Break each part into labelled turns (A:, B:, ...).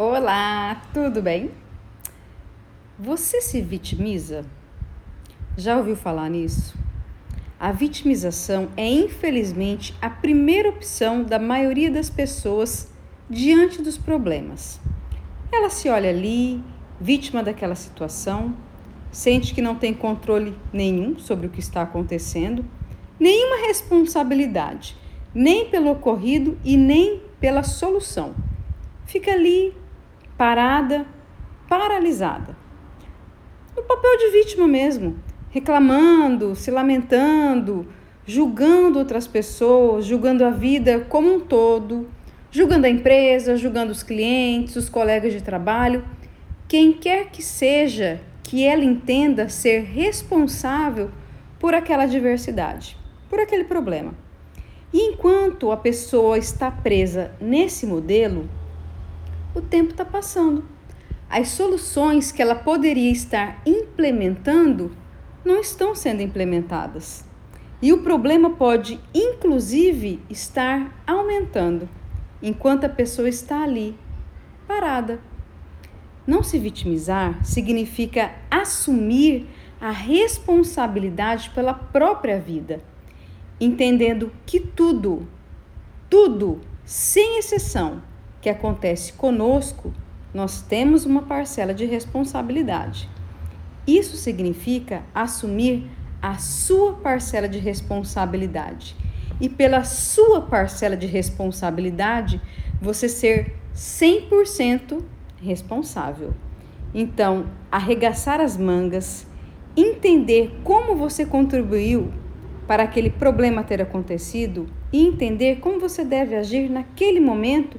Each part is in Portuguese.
A: Olá, tudo bem? Você se vitimiza? Já ouviu falar nisso? A vitimização é infelizmente a primeira opção da maioria das pessoas diante dos problemas. Ela se olha ali, vítima daquela situação, sente que não tem controle nenhum sobre o que está acontecendo, nenhuma responsabilidade, nem pelo ocorrido e nem pela solução. Fica ali parada, paralisada. No papel de vítima mesmo, reclamando, se lamentando, julgando outras pessoas, julgando a vida como um todo, julgando a empresa, julgando os clientes, os colegas de trabalho, quem quer que seja que ela entenda ser responsável por aquela adversidade, por aquele problema. E enquanto a pessoa está presa nesse modelo, o tempo está passando. As soluções que ela poderia estar implementando não estão sendo implementadas. E o problema pode, inclusive, estar aumentando enquanto a pessoa está ali, parada. Não se vitimizar significa assumir a responsabilidade pela própria vida, entendendo que tudo, tudo, sem exceção, que acontece conosco, nós temos uma parcela de responsabilidade. Isso significa assumir a sua parcela de responsabilidade. E pela sua parcela de responsabilidade, você ser 100% responsável. Então, arregaçar as mangas, entender como você contribuiu para aquele problema ter acontecido e entender como você deve agir naquele momento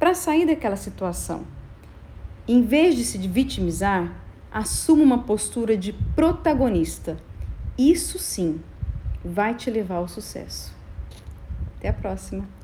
A: para sair daquela situação. Em vez de se vitimizar, assuma uma postura de protagonista. Isso sim vai te levar ao sucesso. Até a próxima!